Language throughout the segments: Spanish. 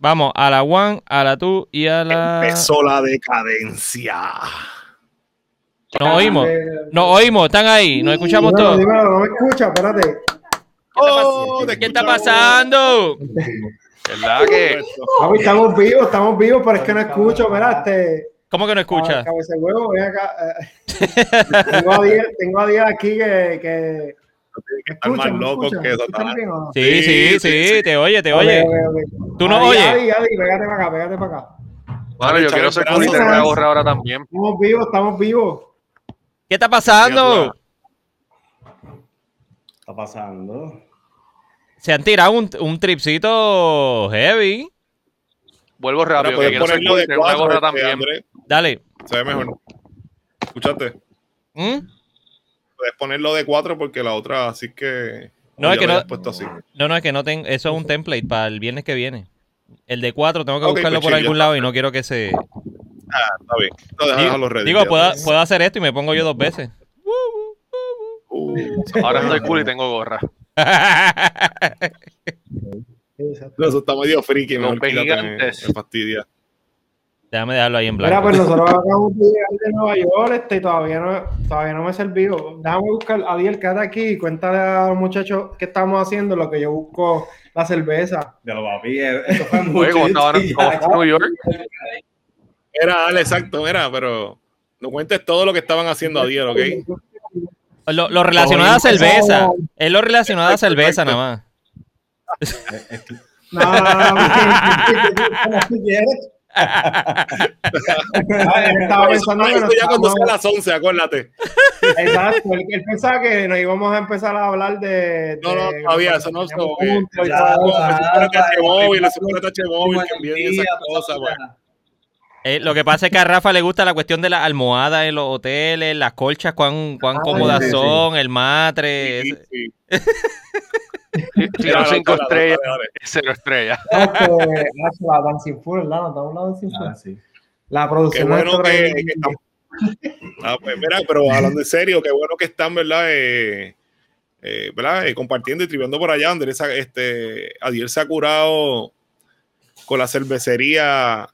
Vamos, a la one, a la two y a la. Empezó la decadencia. Nos oímos. Nos oímos, están ahí. Nos escuchamos Dímelo, todos. dímelo, no me escucha, espérate. Oh, ¿Qué está pasando? ¿Verdad que? Estamos vivos, estamos vivos, pero es que no escucho, mira, este. ¿Cómo que no escucha? Cabeza de huevo, ven acá. eh. tengo a 10 tengo a 10 aquí que. que Que estar más escuchan, me loco escuchan, que ¿me eso. no? Sí, sí, sí, te oye, te oye. ¿Tú no oyes? Adi, Adi, pégate para acá, pégate para acá. Bueno, yo quiero ser culito de la gorra ahora también. Estamos vivos, estamos vivos. ¿Qué está pasando? está pasando? Se han tirado un, un tripcito heavy. Vuelvo Ahora rápido, que quiero ser ponerlo de culito de la cuatro, gorra este, también. Dale. Se ve mejor. Escúchate. ¿Mm? Puedes ponerlo de cuatro porque la otra, así que. No, es que lo no- puesto así. No, no, es que no tengo. Eso es un template para el viernes que viene. El de cuatro tengo que buscarlo pues por algún lado y no quiero que se. Ah, está bien. No, déjalo ready. Digo, puedo, puedo hacer esto y me pongo yo dos veces. Uh, Ahora estoy cool y tengo gorra. no, eso está medio friki. Me, gigantes. me fastidia. Déjame dejarlo ahí en Mira, blanco. pues nosotros acabamos de llegar de Nueva York este, y todavía no, todavía no me he servido. Déjame buscar a Adiel, quédate aquí y cuéntale a los muchachos qué estamos haciendo, lo que yo busco la cerveza. De los papi, eh, esto fue Oye, mucho. ¿cómo estaban ya. cómo está New York? Era, dale, exacto, mira, pero no cuentes todo lo que estaban haciendo ayer, ¿ok? Lo, lo relacionado a cerveza. Es lo relacionado a cerveza nada más. No, no, no, no. Ay, él estaba pensando que Eso nos ya cuando sea a estábamos- las 11, acuérdate. Exacto, él, él pensaba que nos íbamos a empezar a hablar de. No, no, todavía, eso no es teníamos como que- puntos y Ya, todo eso. ya. Eso es para TH móvil, pues. Eh, lo que pasa es que a Rafa le gusta la cuestión de las almohadas en los hoteles, las colchas, cuán, cuán Ah, cómodas sí, sí. son, el matre. Sí, ese- sí. Si no cinco estrellas, cero estrellas. La Dancing Food, ¿verdad? ¿No estamos hablando de Dancing Food? Ah, sí. La Qué producción bueno que, de- que estamos. Ah, pues mira, pero hablando en serio, qué bueno que están, ¿verdad? Eh, eh, ¿verdad? Eh, compartiendo y triviando por allá. Andrés, este, Adiel se ha curado con la cervecería.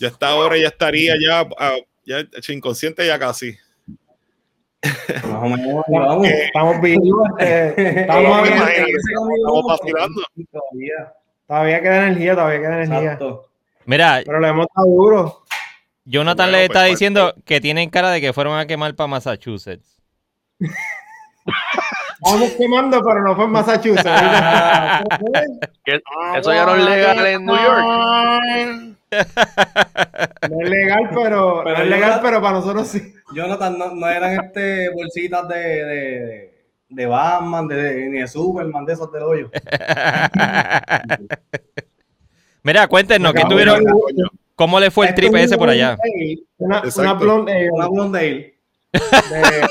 Ya está ahora, ya estaría ya, ah, ya inconsciente ya casi. Más o menos, vamos. Estamos vivos, este, estamos imagínate, estamos vacilando. Todavía. Todavía queda energía, todavía queda energía. Exacto. Mira, Pero le hemos dado duro. Jonathan Bueno, le pues, está pues, diciendo que tienen cara de que fueron a quemar para Massachusetts. Vamos quemando, pero no fue en Massachusetts. Eso ya no es legal en New York. No es legal, pero, Pero no es legal, pero para nosotros sí. Jonathan, no, no eran este bolsitas de, de, de Batman, de, ni de Superman, de esos del hoyo. Mira, cuéntenos, ¿qué tuvieron? de- ¿Cómo le fue el Esto trip es ese por allá? blonde Una, una blonde ale Una Blondale. de,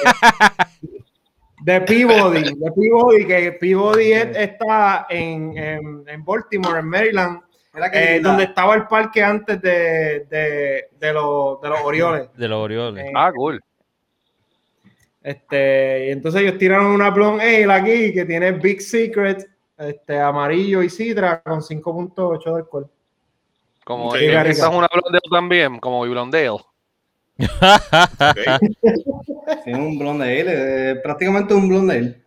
de Peabody, de Peabody, que Peabody es- está en, en, en Baltimore, en Maryland, eh, donde estaba el parque antes de, de, de, los, de los Orioles. De los Orioles. Eh, Ah, cool. Este, y entonces ellos tiraron una blonde ale aquí que tiene Big Secret, este, amarillo y citra con 5.8 de alcohol. Como Sí, esa es una Blondale también, como Blondale. Ok. Tiene un Blondale, eh, prácticamente un Blondale.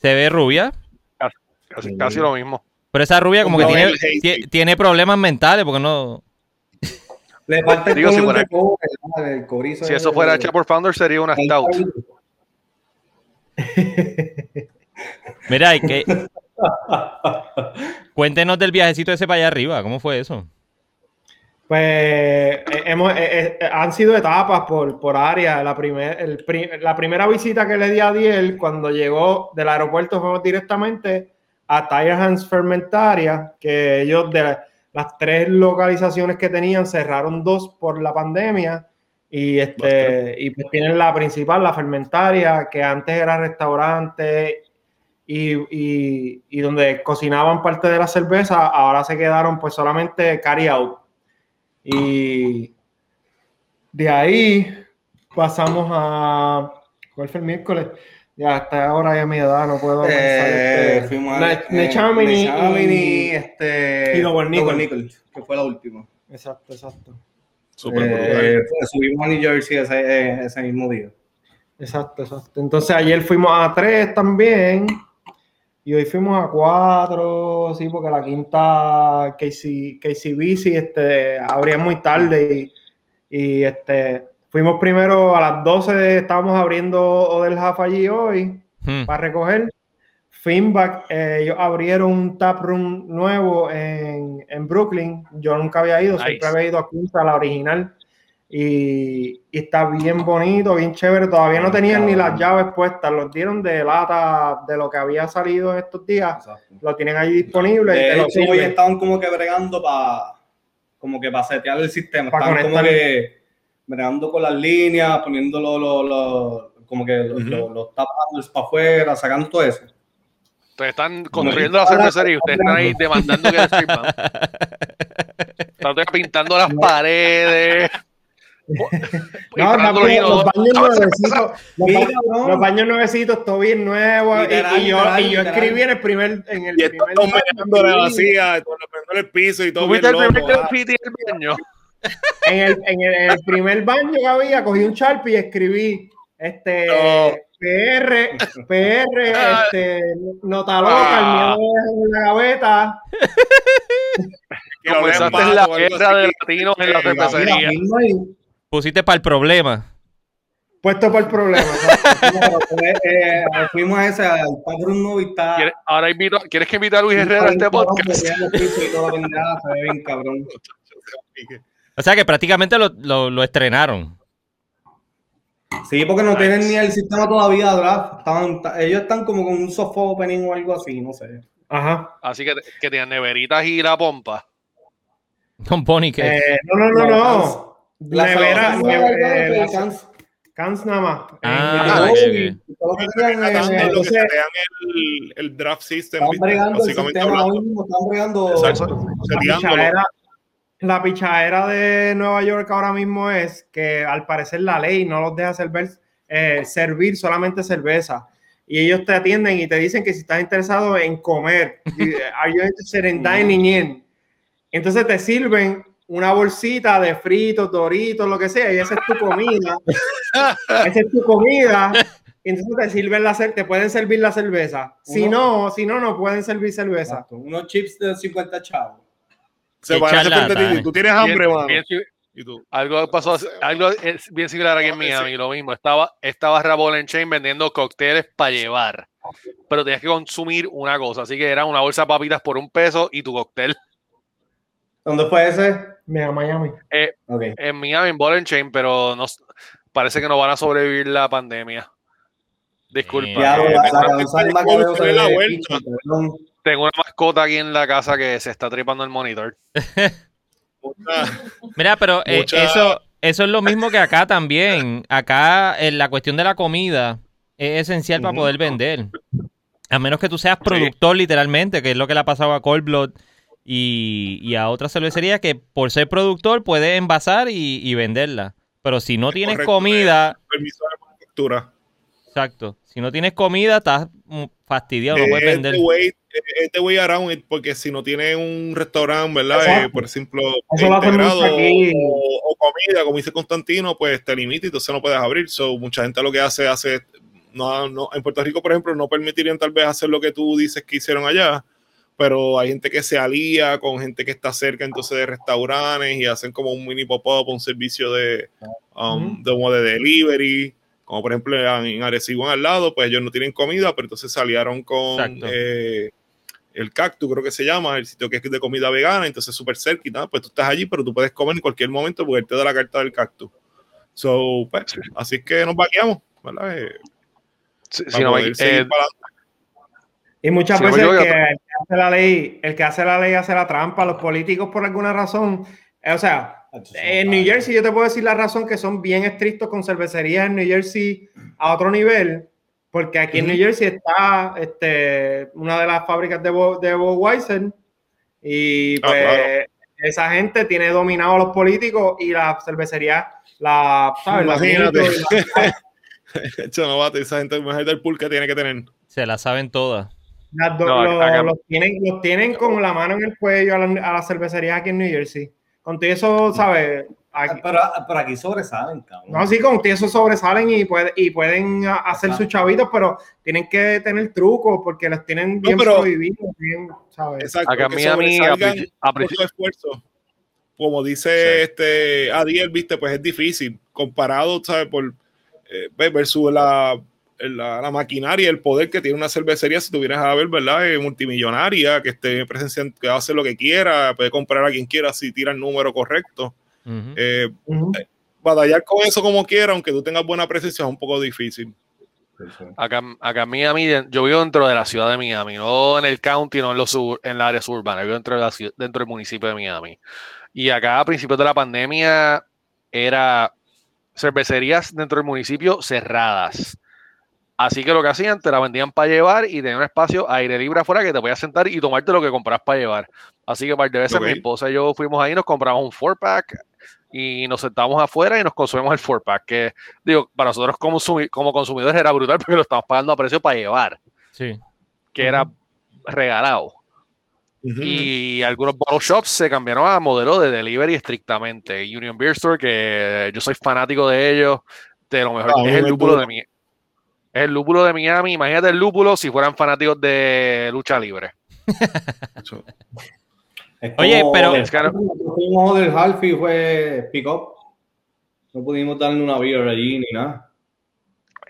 Se ve rubia, Casi, Sí. casi lo mismo. pero esa rubia como que tiene, problemas mentales porque no... Le falta el si color fuera- de cobre, ¿verdad? el cobrizo. Si eso fuera hecha por Founder, sería una Stout. Mira, hay que... Cuéntenos del viajecito ese para allá arriba, ¿cómo fue eso? Pues eh, hemos, eh, eh, han sido etapas por, por área. La, primer, el la primera visita que le di a Diel cuando llegó del aeropuerto fuimos directamente a Tire Hands Fermentaria, que ellos de las tres localizaciones que tenían cerraron dos por la pandemia y, este, y pues tienen la principal, la Fermentaria, que antes era restaurante y, y- y donde cocinaban parte de la cerveza, ahora se quedaron pues solamente carry out. Y de ahí pasamos a. ¿Cuál fue el miércoles? Ya hasta ahora ya mi edad no puedo pensar. Eh, este, fuimos a Ne- Nechaminy Nechaminy, y- este, y Double Nickel. Nickel, que fue la última. Exacto, exacto. Súper brutal. Eh, subimos a New Jersey ese, eh, ese mismo día. Exacto, exacto. Entonces ayer fuimos a tres también. Y hoy fuimos a cuatro, sí, porque la quinta KC, KCBC este, abría muy tarde y, y, este, fuimos primero a las 12, estábamos abriendo Odell Half allí hoy Hmm. para recoger. Finback, eh, ellos abrieron un tap room nuevo en, en Brooklyn. Yo nunca había ido, Nice. siempre había ido a Quinta, la original. Y, y está bien bonito, bien chévere. Todavía no tenían ni las llaves puestas, los dieron de lata de lo que había salido en estos días. Exacto. Lo tienen ahí disponible. y De lo hecho, hoy estaban como que bregando para como que para setear el sistema. Pa' Estaban como que bregando con las líneas, poniendo los, los, los- como que los, los tap handles para afuera, sacando todo eso. Ustedes están construyendo la cervecería y ustedes están ahí demandando que el stream Están pintando las paredes. No, pintando papi, los los baños nuevecitos. Los, los baños nuevecitos, todo bien nuevo. y- Literal, y, yo, literal, y yo escribí en el primer. En el Y primer dos baño, meando la vacía, con el piso y todo ¿Tuviste el primer ah. graffiti del baño? en el, en el, en el primer baño que había, cogí un Sharpie y escribí este No. PR, PR, Ah. este, nota loca, el miedo en la gaveta. Comenzaste vean la guerra de latinos en la cervecería. Pusiste para el problema. Puesto problemas. No, pero fue, eh, fuimos a ese, al Padrón. ¿Quieres, ahora invito, ¿Quieres que invite a Luis Herrera a este podcast? O sea que prácticamente lo, lo- lo estrenaron. Sí, porque no tienen ni el sistema todavía draft. Estaban- ta- ellos están como con un soft opening o algo así, no sé. Ajá. Así que, que tenían neveritas y la pompa. Don Bonnie que Eh, no, no, no, No, Nevera, salvación ne- no era eh, algo de la- Cans. Cans nada más. Ah, Eh, eh, entonces- el, el draft system, Están bregando el básicamente sistema hablando. hoy mismo, están bregando. Exacto. la pichadera, la pichadera de Nueva York ahora mismo es que al parecer la ley no los deja servir, eh, servir solamente cerveza. Y ellos te atienden y te dicen que si estás interesado en comer, are you interested in dining in? Entonces te sirven una bolsita de fritos, doritos, lo que sea, y esa es tu comida. esa es tu comida. Y entonces te sirven la te pueden servir la cerveza. Si Uno- no, si no, no pueden servir cerveza. Exacto, Unos chips de 50 chavos. Se parece a. Tú tienes hambre, Bien- mano. bien si- Y tú. algo pasó, algo es bien similar aquí en Miami, lo mismo. Estaba, estaba Rabol en Chain vendiendo cócteles para llevar, pero tenías que consumir una cosa, así que era una bolsa de papitas por un peso y tu cóctel. ¿Dónde fue ese? Mega Miami. Ok. En Miami, en Ball and Chain, pero no, parece que no van a sobrevivir la pandemia. Disculpa. Ya, eh, la, tengo, una mascota aquí en la casa que se está tripando el monitor. Mira, pero eh, eso, eso es lo mismo que acá también. Acá eh, la cuestión de la comida es esencial para poder vender. A menos que tú seas productor literalmente, que es lo que le ha pasado a Cold Blood y, y a otras cervecerías que por ser productor puede envasar y, y venderla. Pero si no tienes correcto, comida, Permiso de manufactura. exacto, si no tienes comida estás fastidiado, no puedes es vender. the way, es the way around it, porque si no tienes un restaurante, ¿verdad? Eh, por ejemplo, integrado o, o comida, como dice Constantino, pues te limita y entonces no puedes abrir. So, mucha gente lo que hace, hace, no, no, en Puerto Rico, por ejemplo, no permitirían tal vez hacer lo que tú dices que hicieron allá, pero hay gente que se alía con gente que está cerca entonces de restaurantes y hacen como un mini pop-up, un servicio de, um, de, como de delivery, como por ejemplo en, Arecibo al lado, pues ellos no tienen comida, pero entonces salieron con Exacto. eh, el Cactus, creo que se llama, el sitio que es de comida vegana, entonces súper cerca y nada, pues tú estás allí, pero tú puedes comer en cualquier momento porque él te da la carta del Cactus. So, pues, así es que nos vaqueamos, ¿verdad? Eh, si para no eh. Y muchas me veces el que, el que hace la ley, el que hace la ley hace la trampa. Los políticos por alguna razón, eh, o sea, en New Jersey yo te puedo decir la razón que son bien estrictos con cervecerías en New Jersey a otro nivel, porque aquí en. New Jersey está este, una de las fábricas de, Bo- de Budweiser y Ah, pues claro. esa gente tiene dominado a los políticos y la cervecería, la, ¿sabes? La Imagínate. La- Hecho, no bate, esa gente mujer del pool que tiene que tener. Se la saben todas. Las do- No, lo- acá- los, tienen, los tienen con la mano en el cuello a la, a la cervecería aquí en New Jersey. Con todo eso, ¿sabes? Aquí- Pero, pero aquí sobresalen, cabrón. no, sí, con todo eso sobresalen y, puede- y pueden a- hacer sus chavitos, pero tienen que tener trucos porque los tienen bien pero- prohibidos, bien, ¿sabes? Exacto. Acá que sobresalgan a princi- mucho esfuerzo. Como dice Sí. este Adiel, viste, pues es difícil comparado, ¿sabes? Por eh, versus la, la, la maquinaria, el poder que tiene una cervecería, si tuvieras a ver, ¿verdad? Eh, multimillonaria, que esté presenciando, que hace lo que quiera, puede comprar a quien quiera si tira el número correcto. Eh, Ujú. batallar con eso como quiera, aunque tú tengas buena presencia, es un poco difícil. Acá, acá en Miami, yo vivo dentro de la ciudad de Miami, no en el county, no en, los sur- en la área suburbana, vivo dentro, de la ciudad- dentro del municipio de Miami. Y acá a principios de la pandemia era cervecerías dentro del municipio cerradas. Así que lo que hacían, te la vendían para llevar y tenían un espacio aire libre afuera que te podías sentar y tomarte lo que compras para llevar. Así que par de veces mi esposa y yo fuimos ahí, nos compramos un four pack y nos sentamos afuera y nos consumimos el four pack, que digo, para nosotros como, como consumidores era brutal porque lo estamos pagando a precio para llevar, Sí. que era regalado. Ujú. Y algunos bottle shops se cambiaron a modelo de delivery estrictamente. Union Beer Store, que yo soy fanático de ellos, de lo mejor. Ah, es el lúpulo de mi, es el lúpulo de Miami. Imagínate el lúpulo si fueran fanáticos de lucha libre. Oye, pero- del Es que no- Nosotros fuimos del half y fue pick up. No pudimos darle una beer allí ni nada.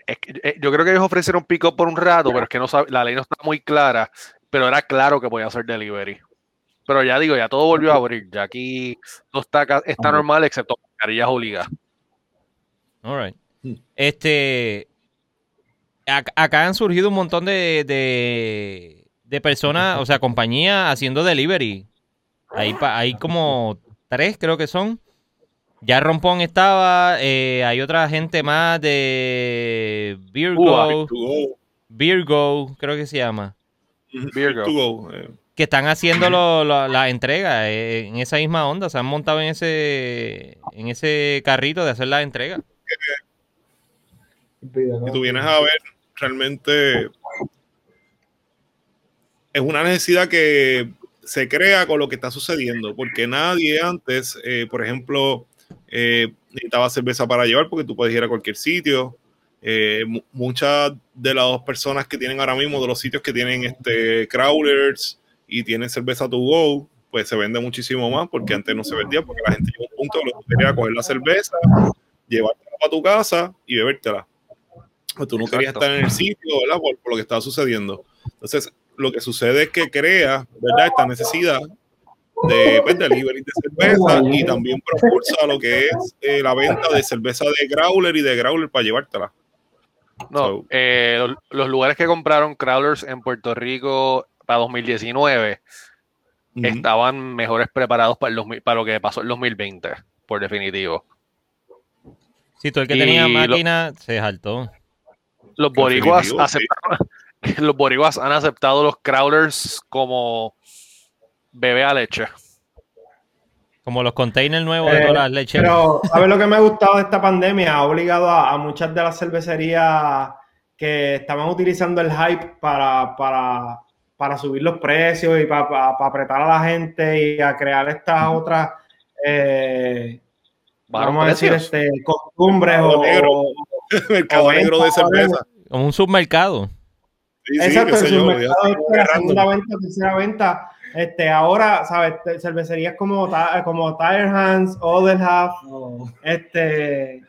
Es que, eh, yo creo que ellos ofrecieron pick-up por un rato, pero es que no la ley no está muy clara, pero era claro que podía hacer delivery. Pero ya digo, ya todo volvió a abrir. Ya aquí no está, está normal, excepto mascarillas obligadas. All right. Hmm. Este. Ac- Acá han surgido un montón de, de, de personas, o sea, compañías haciendo delivery. Hay, hay como tres, creo que son. Ya Rompón estaba, eh, hay otra gente más de Virgo, go. Virgo, creo que se llama, Ujú. Beer Go. To go, eh. que están haciendo lo- lo- la entrega eh, en esa misma onda, se han montado en ese, en ese carrito de hacer la entrega. Si tú vienes a ver, realmente es una necesidad que se crea con lo que está sucediendo, porque nadie antes, eh, por ejemplo, eh, necesitaba cerveza para llevar porque tú puedes ir a cualquier sitio. Eh, mu- muchas de las dos personas que tienen ahora mismo, de los sitios que tienen este crawlers y tienen cerveza to go, pues se vende muchísimo más porque antes no se vendía porque la gente llegó a un punto donde tú querías coger la cerveza, llevártela para tu casa y bebértela. Pues tú no querías estar en el sitio, ¿verdad? Por, por lo que estaba sucediendo. Entonces, lo que sucede es que crea, ¿verdad? Esta necesidad de pues, delivery de cerveza y también propulsa lo que es eh, la venta de cerveza de growler y de growler para llevártela. No, So- eh, los, los lugares que compraron crawlers en Puerto Rico para 2019 Ujú. estaban mejores preparados para, el 2000 para lo que pasó en 2020, por definitivo. Si tú el que Y tenía lo- máquina se saltó. Los boricuas, Definitivo, sí. aceptaron- los boricuas han aceptado los crawlers como bebé a leche. Como los containers nuevos de Eh, todas las leches. Pero, ¿sabes lo que me ha gustado de esta pandemia? Ha obligado a, a muchas de las cervecerías que estaban utilizando el hype para, para, para subir los precios y para, para- para apretar a la gente y a crear estas otras, eh, ¿Bajaron vamos a decir, este, costumbres o, o- Mercado o negro de cerveza. Como un submercado. Sí, sí, Exacto, yo, está de la segunda venta, tercera venta. Este, ahora, ¿sabes? Cervecerías como, como Tire Hands, Other Half, este,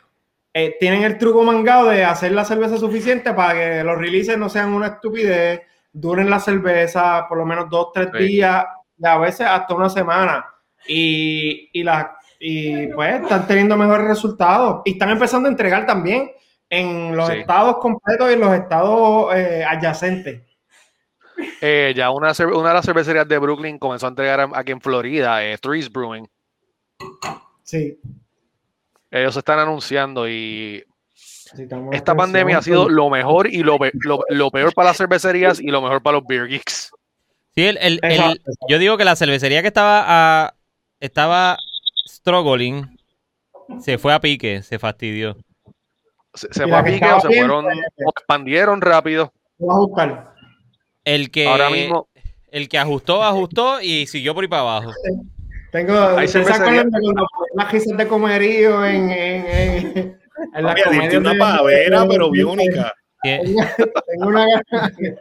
eh, tienen el truco mangado de hacer la cerveza suficiente para que los releases no sean una estupidez, duren la cerveza por lo menos dos, tres Sí. días, y a veces hasta una semana. Y, y, la, y pues están teniendo mejores resultados. Y están empezando a entregar también en los Sí. estados completos y en los estados eh, adyacentes. Eh, ya una, una de las cervecerías de Brooklyn comenzó a entregar aquí en Florida, eh, Threes Brewing. Sí. Ellos se están anunciando y necesitamos esta pandemia ha sido lo mejor y lo, lo- lo peor para las cervecerías y lo mejor para los beer geeks. Sí, el, el- el- yo digo que la cervecería que estaba a, estaba struggling se fue a pique, se fastidió. Se, fue la a que pique o se bien, fueron, pues, o expandieron rápido. El que, Ahora mismo, el que ajustó, ajustó y siguió por ahí para abajo. Tengo, ¿ustedes se las risas de comerío en, en, en, en comedias tiene una pavera, de- pero biónica. Que- Tengo una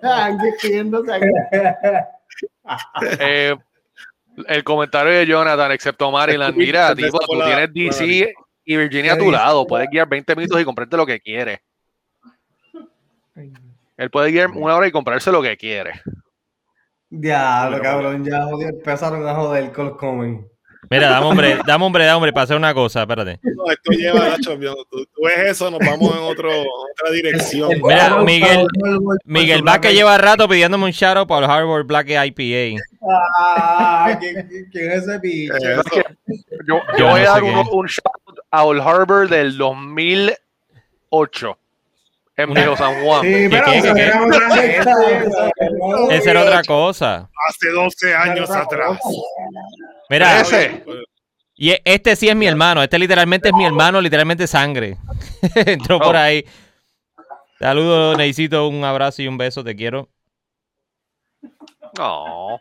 gana escribiéndose aquí. eh, el comentario de Jonathan, excepto Maryland, mira, tipo, tú la- tienes la DC y Virginia a tu lado, puedes guiar 20 minutos y comprarte lo que quieres. Él puede guiar una hora y comprarse lo que quiere. Diablo, Bueno, cabrón, ya joder, empezaron a joder con los comen. Mira, dame hombre, dame hombre, dame hombre para hacer una cosa, espérate. No, esto lleva, Nacho, tú, tú ves eso, nos vamos en otro, otra dirección. Mira, Miguel- Miguel Vázquez lleva rato pidiéndome un shout out para el Harvard Black IPA. Ah, ¿quién, quién es ese bicho? Eso. Yo, Yo yo voy no a dar un, es. un shout a Old Harbor del 2008 Viejo San Juan. Sí, pero era otra Esa era otra cosa. Hace 12 años atrás. Mira, Ese. y este sí es mi hermano. Este literalmente es mi hermano, literalmente sangre. Entró por Oh. ahí. Saludos, Neisito. Un abrazo y un beso. Te quiero. No.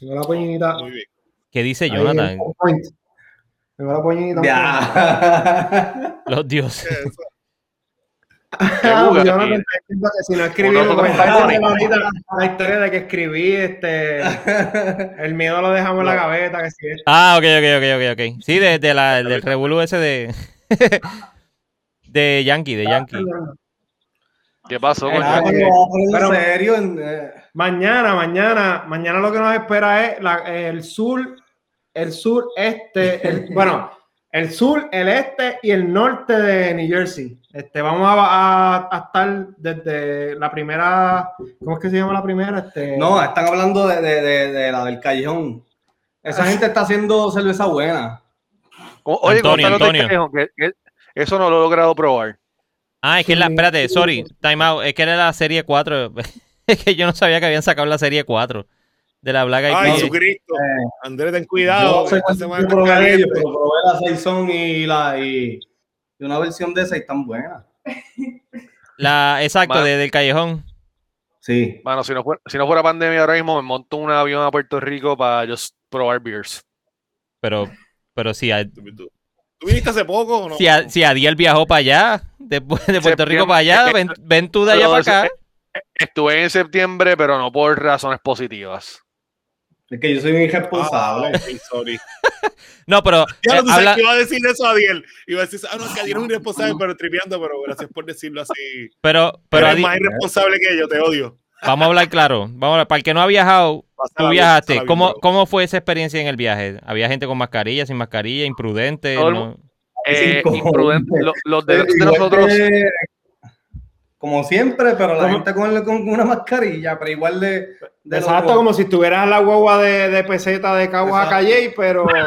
Tengo la poñita. Muy bien. ¿Qué dice Jonathan? Tengo la poñita. Ya. Los dioses. Ah, Jonathan tío. está diciendo que si no escribí, Uno ahorita, la historia de que escribí, este, el miedo lo dejamos en la gaveta, que si es. Ah, ok, ok, ok, ok, ok. Sí, de, de la, del revolú ese de... de Yankee, de Yankee. ¿Qué pasó con Ah, Ya, Yankee? Pero- en serio, en, eh, Mañana, mañana, mañana lo que nos espera es la- el sur, el sur, este, el, bueno, el sur, el este y el norte de New Jersey. Este, vamos a, a- a estar desde la primera, ¿cómo es que se llama la primera? Este, no, están hablando de, de, de, de la del callejón. Esa gente está haciendo cerveza buena. Oye, Antonio, Antonio. callejón, que- que eso no lo he logrado probar. Ah, es que es la... Espérate, sorry. Time out. Es que era la serie 4. es que yo no sabía que habían sacado la serie 4 de la Black Ay, IPA. Jesucristo. Eh, Andrés, ten cuidado. Yo sé esta semana probé caliente. ellos, pero probé la Saison y la y, y una versión de esa y tan buena. La, exacto, Man. de, del callejón. Sí. Bueno, si no, fuera, si no fuera pandemia ahora mismo, me monto un avión a Puerto Rico para just probar beers. Pero, pero si, a, ¿Tú, viniste hace poco o no? si, a- si Adiel viajó para allá, después de Puerto Rico para allá, ven, ven tú de allá para acá. Estuve en septiembre, pero no por razones positivas. Es que yo soy un Ah, irresponsable. ok, sorry. No, pero Ya eh, no habla- iba a decir eso a Adiel. Iba a decir, ah, no, es que Adiel es un irresponsable, pero tripeando, pero gracias por decirlo así. pero, pero Pero es Adi- más irresponsable que yo, te odio. vamos a hablar claro. Vamos a hablar, para el que no ha viajado, tú viajaste. ¿Cómo. ¿Cómo fue esa experiencia en el viaje? ¿Había gente con mascarilla, sin mascarilla, imprudente? ¿no? mu- Eh, imprudente. Lo- Los de, nosotros. que- como siempre, pero la ¿Cómo? gente con, con una mascarilla, pero igual de. de Exacto, como si estuvieras en la guagua de, de peseta de Caguas a. Calle, pero, pero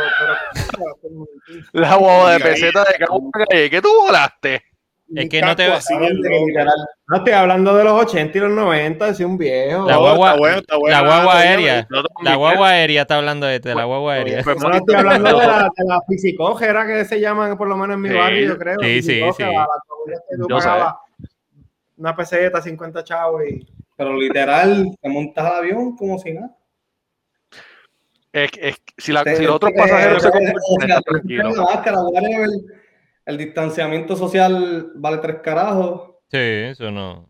La guagua de peseta de Cabo Calle. ¿Qué tú volaste? Es que no te- loco. no estoy hablando de los 80 y los 90, decía un viejo. La guagua- está bueno, está bueno. La guagua aérea. La guagua aérea está hablando de, de la guagua aérea. Pues, No, no estoy hablando de la, de la fisicógera que se llaman por lo menos en mi Sí, barrio, yo creo. sí, sí, sí. La, la Yo una peseta, 50 chavos y... Pero literal, te montas al avión como si nada. Es, es- si, la- Te- si los otros te- pasajeros se comportan, máscara, whatever, el distanciamiento social vale tres carajos. Sí, eso no.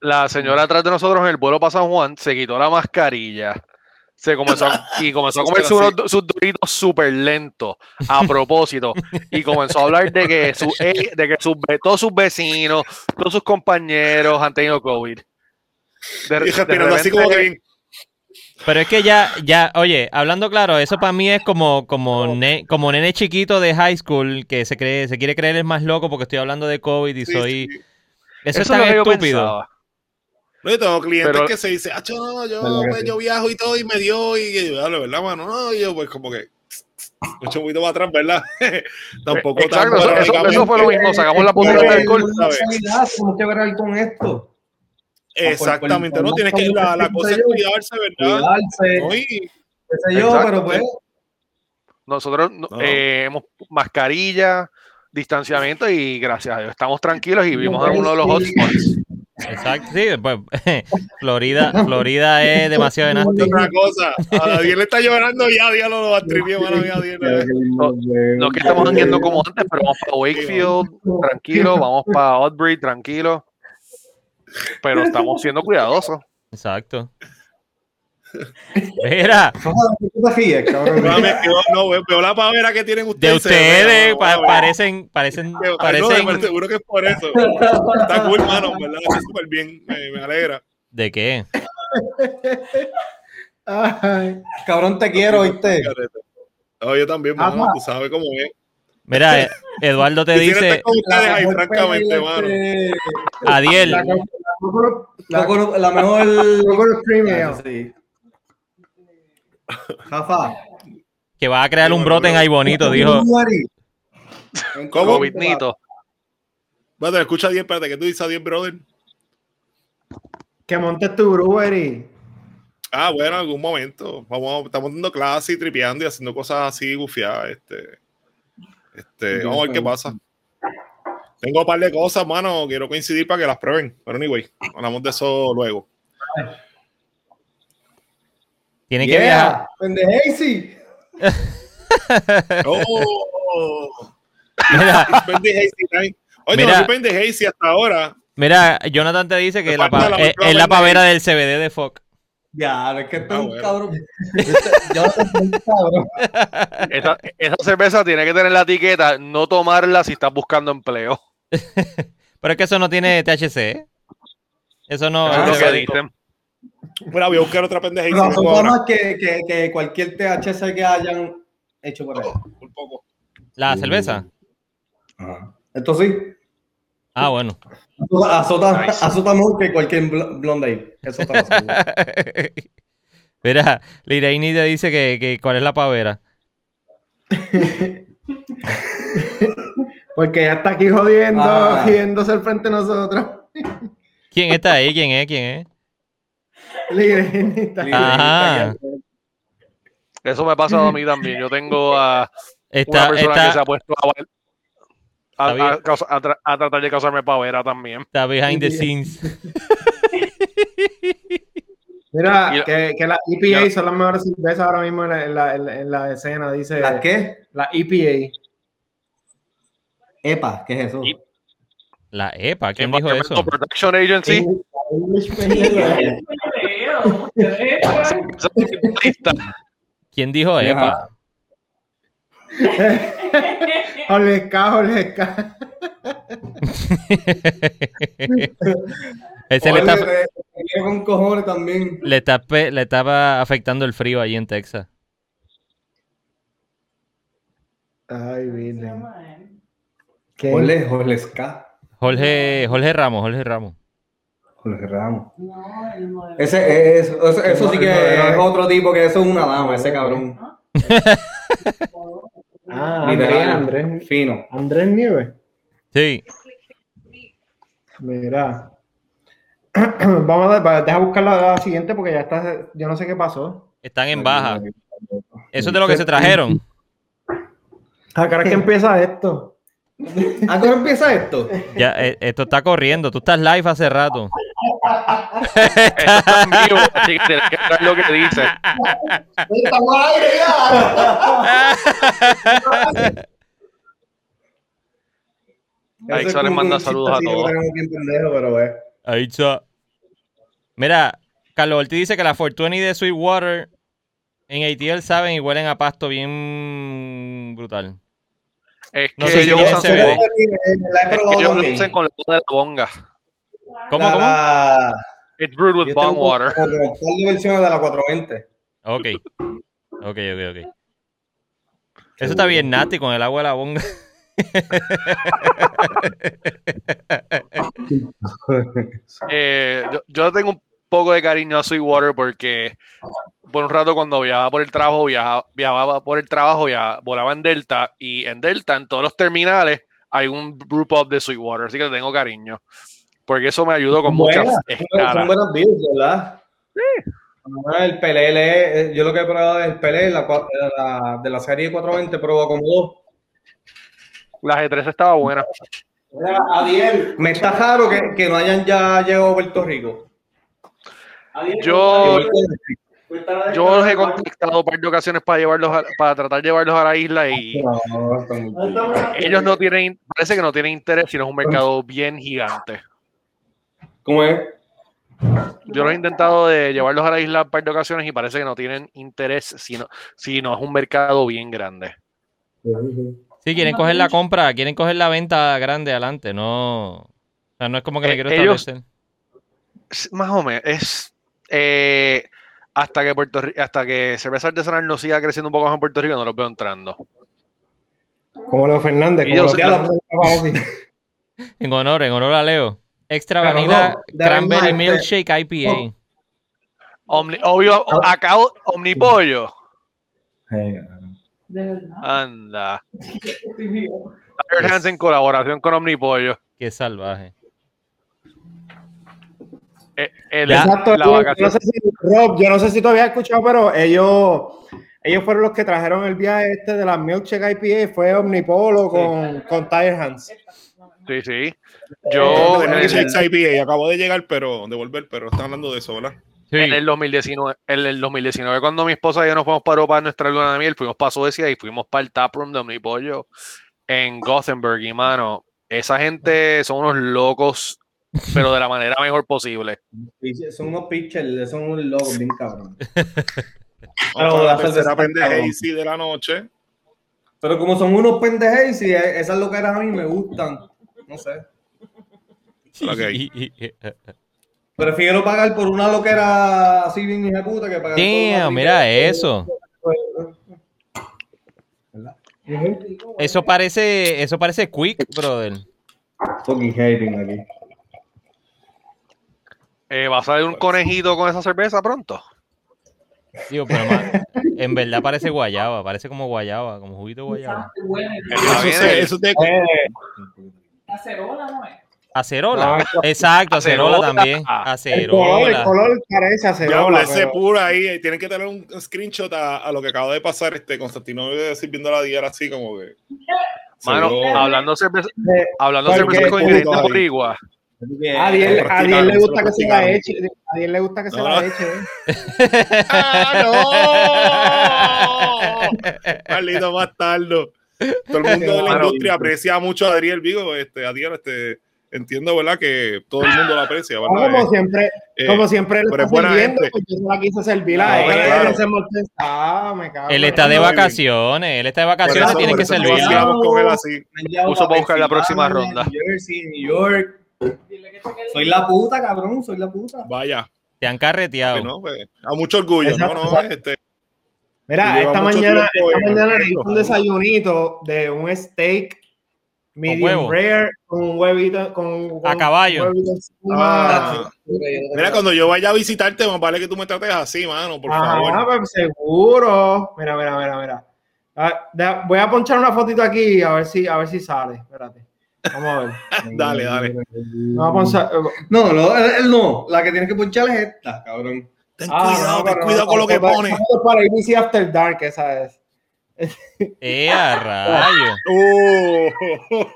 La señora atrás de nosotros en el vuelo para San Juan se quitó la mascarilla. Se comenzó a- y comenzó a unos do- sus doritos súper lentos a propósito y comenzó a hablar de que, su, eh, de que sus todos sus vecinos, todos sus compañeros han tenido COVID. De, Y de respirando así repente- como que bien. Pero es que ya, ya, oye, hablando claro, eso para mí es como, como, ne- como nene chiquito de high school que se cree, se quiere creer el más loco porque estoy hablando de COVID y Sí, soy. sí. Eso, Eso es es tan lo que yo estúpido. pensaba. No, yo tengo clientes Pero- que se dicen, ah, no, yo, ¿Verdad que pues, sí? yo viajo y todo y me dio y y yo, "Dale, ¿verdad, mano? No, y yo pues como que mucho un poquito para atrás, ¿verdad? Tampoco tan Exacto, eso, eso- económicamente. eso fue lo mismo. Sacamos la botella de alcohol. ¿sabes? Tenemos que ver con esto. Exactamente, por- no tienes que la, la cosa es cuidarse, ¿verdad? Cuidarse, ¿No? Y- yo, pero pues. Nosotros no- eh, hemos mascarilla, distanciamiento y gracias a Dios estamos tranquilos y vivimos en uno de los hotspots. Exacto, sí, pues Florida, Florida es demasiado nasty. Otra cosa, a Daniel le está llorando ya, diablo, lo atribió, mano, ya, Daniel. No que estamos andando como antes, pero vamos para Wakefield, tranquilo, vamos para Oddbury, tranquilo. Pero estamos siendo cuidadosos. Exacto. Mira. No, me quedo- no, veo la pavera que tienen de ustedes. ustedes no, pa- no, parecen, parecen, no, no, parecen, pero seguro que es por eso. Está cool, mano, ¿verdad? Está súper bien, me, me alegra. ¿de qué? Ay, Cabrón, te quiero, ¿viste? No, yo también, Ah, mano, tú sabes cómo es. Mira, Eduardo te dice, con ustedes ahí, mejor francamente, mano. Adiel, la, la, la, Coconut- la mejor. Ale. Sí. Jafa. que va a crear un brote en ahí bonito, dijo. ¿Cómo? Covidnito. Bueno, escucha bien, espérate, ¿qué tú dices a 10, brother? Que montes tu brewery. Ah, bueno, en algún momento. Vamos, estamos dando clases y tripeando y haciendo cosas así gufiadas. Este, este, vamos a ver qué pasa. Tengo un par de cosas, mano. Quiero coincidir para que las prueben. Pero anyway, hablamos de eso luego. Tiene que viajar. Yeah, pendejacy. Oh, Mira. Oye, Mira. no hasta ahora. mira, Jonathan te dice que la pa- la es, la pavera del CBD de Fox. Ya, es que esto Ah, es un bueno. cabrón. Yo soy un cabrón. Esa, esa cerveza tiene que tener la etiqueta no tomarla si estás buscando empleo. Pero es que eso no tiene THC. ¿eh? Eso no. Es lo que dicen. Mira, voy a buscar otra. Pero vengo son ahora. más que, que, que cualquier THC que hayan hecho por ahí. Un poco. La cerveza. Esto sí. Ah, bueno. Azota, Nice. azota más que cualquier bl- blonde ahí. Eso aseguro. Mira, Liraini te dice que, que cuál es la pavera. Porque ya está aquí jodiendo, Ah. jodiéndose al frente de nosotros. ¿Quién está ahí? ¿Quién es? ¿Quién es? Ajá. Eso me pasa a mí también. Yo tengo a una Está, persona que se ha puesto a, a- tratar de causarme pavera también. está behind the scenes. Mira, Y- que, que las EPA Ya. son las mejores cervezas ahora mismo en la, en la- en la- en la escena, dice. ¿La qué? La EPA. EPA, ¿qué es eso? Y- La EPA, ¿quién dijo eso? Protection Agency. ¿Quién dijo EPA? Jorge K, Jorge K. Ese le Oye, está, te- te quiero con cojones también. le, está, pe- le estaba afectando el frío allí en Texas. Ay, virgen. ¿Qué? Jorge, Jorge Ska. Jorge, Jorge Ramos, Jorge Ramos. Jorge Ramos. Ese, es- eso, eso sí que es otro tipo que eso es una dama, ese cabrón. Ah, Andrés, Literal, Andrés. Fino. Andrés Nieves. Sí. Mira. Vamos a dar, deja buscar la, la siguiente porque ya está. Yo no sé qué pasó. Están en baja. Eso es de lo que se trajeron. ¿A qué hora es que empieza esto? ¿A qué hora empieza esto? Ya, eh, esto está corriendo. Tú estás live hace rato. Esto está en vivo, así que tienes que ver lo que dice. ¡Estamos al aire ya! Se les es manda saludos a todos. está. Mira, Carlos Ortiz dice que la Fortuny de Sweetwater en ATL saben y huelen a pasto bien brutal. Es que No sé si ellos usan. La he es que ellos lo usan con la de la bonga. ¿Cómo, La- cómo? la- It's brewed with bong water. de versiones de la 420. Ok. Ok, ok, ok. Eso está bien nasty con el agua de la bonga. Eh, yo, yo tengo un poco de cariño a Sweetwater porque por un rato cuando viajaba por el trabajo, viajaba, viajaba por el trabajo, viajaba- volaba en Delta y en Delta, en todos los terminales, hay un brew pub de Sweetwater, así que le tengo cariño. Porque eso me ayudó con muchas Buenas, son escalas. buenas beers, ¿verdad? Sí. El PLL, yo lo que he probado es el PLL la la, de la serie 420, probó como dos. La G3 estaba buena. Adiel. Me está raro que, que no hayan ya llegado a Puerto Rico. Adiel, Yo- Yo los he contactado un par de ocasiones para llevarlos a- para tratar de llevarlos a la isla y No, está muy ¿Dónde estamos? ellos no tienen, parece que no tienen interés, sino es un mercado bien gigante. ¿Cómo es? Yo los he intentado de llevarlos a la isla un par de ocasiones y parece que no tienen interés, sino, sino es un mercado bien grande. Sí, quieren coger la compra, quieren coger la venta grande adelante, no. O sea, no es como que me Eh, quiero ellos- establecer. Es- Más o menos, es eh, hasta que Puerto hasta que cerveza artesanal no siga creciendo un poco más en Puerto Rico, no los veo entrando. Como Leo Como Fernández. En honor, en honor a Leo. Extra Pero vanilla no, cranberry milkshake IPA. Omni- obvio, acá Omnipollo. De verdad. Anda. Tiger Hands en colaboración con Omnipollo. Qué salvaje. Eh, el-. Exacto. la yo- yo vacación- no sé si, Rob, yo no sé si tú habías escuchado, pero ellos, ellos fueron los que trajeron el viaje este de la Milkshake IPA. Fue Omnipolo con, con Tire Hands. Sí, sí. Yo de en el, acabo de llegar, pero de volver, pero están hablando de eso, ¿verdad? Sí. en el 2019, en el 2019, cuando mi esposa y yo nos fuimos para Europa en nuestra luna de miel, fuimos para Suecia y fuimos para el taproom de Omnipollo en Gothenburg. Y mano, esa gente son unos locos, pero de la manera mejor posible. Son unos pitchers, son unos locos bien cabrón. Pero la tercera de la noche. Pero como son unos pendejes y esas loqueras a mí me gustan. No sé. Ok. Y- y- y- Prefiero pagar por una loquera así bien hija puta que pagar por una Damn, mira eso. ¿Verdad? Eso parece, eso parece quick, brother. Fucking hating aquí. Eh, ¿Va a salir un conejito con esa cerveza pronto? Digo, pero ma- en verdad parece guayaba, parece como guayaba, como juguito de guayaba. Eso, se- eso te, Eh, Acerola, ¿no es? Acerola. No, Exacto, acerola Acerola. también. el color, el Acerola. color parece acerola. ese pero- puro ahí, eh, tienen que tener un screenshot a, a lo que acaba de pasar este Constantino sirviendo la diera así como que. Mano, hablando cerveza, Eh, hablando cerveza con ingredientes Ahí. boricua. A a Adiel le gusta que se la eche. A Adiel le gusta que se la no. eche. ¿eh? ¡Ah, no! Maldito bastardo. Todo el mundo de la industria aprecia mucho a Adriel Vigo. Este, Adriel, este, entiendo, ¿verdad? Que todo el mundo lo aprecia, ¿verdad? como siempre, Eh, como siempre pero está sirviendo, pues yo se la quise servir a No, él. claro. Morten- Ah, me cago. Él está de vacaciones, él está de vacaciones, eso- tiene que servir. con él así. Puso para buscar la próxima ronda. New Jersey, New York. Soy la puta, cabrón, soy la puta. Vaya, Te han carreteado. no, pues, a mucho orgullo, Exacto, ¿no? no este, Mira, esta mañana, tiempo esta mañana le hice un desayunito de un steak medium rare con un huevito, con, con A caballo. un huevito encima. Ah. Mira, cuando yo vaya a visitarte, más vale que tú me trates así, mano, por Ajá, favor. pues seguro. Mira, mira, mira, mira. Ah, Voy a ponchar una fotito aquí a ver si, a ver si sale. Espérate. Vamos a ver. Dale, dale. Ponchar- No, no, él, él no. La que tienes que ponchar es esta, cabrón. Ten Ah, cuidado, no, ten cuidado no, con lo que pones. para- ABC After Dark, esa es. ¡Eh, a rayo! Uh,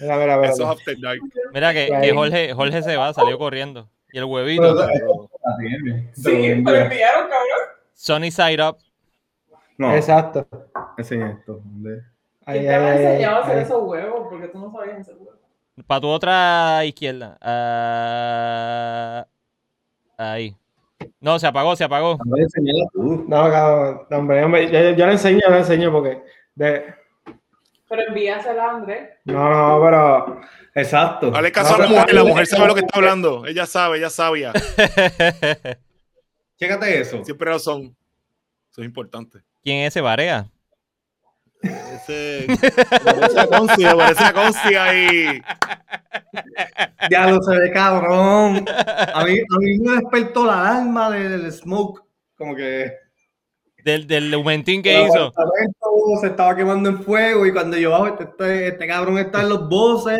Mira, mira, mira. eso es After Dark. Mira que, que Jorge, Jorge se va, salió corriendo. Y el huevito, Pero- Sí, pero enviaron, cabrón. Sunny Side Up. No, Exacto. enseña esto. ¿dónde? Ahí, ¿Quién te ha ahí, ahí, enseñado a hacer ahí. esos huevos? Porque tú no sabías hacer huevos. Para tu otra izquierda. Ah, ahí. No, se apagó, se apagó. No, cabrón, hombre, hombre, yo, yo le enseño, yo le enseño porque. De, Pero envíasela a Andrés. no, no, pero. Exacto. Dale caso a la mujer, la mujer sabe lo que está hablando. Ella sabe, ella sabía. Chécate eso. Siempre lo son. Eso es importante. ¿Quién es ese Barea? Ese, parece a Conci, parece a ahí. Ya lo se ve cabrón. A mí, a mí me despertó la alarma del smoke. Como que Del, del aumentín que el hizo. se estaba quemando en fuego y cuando yo bajo, este, este, este cabrón está en los bosses.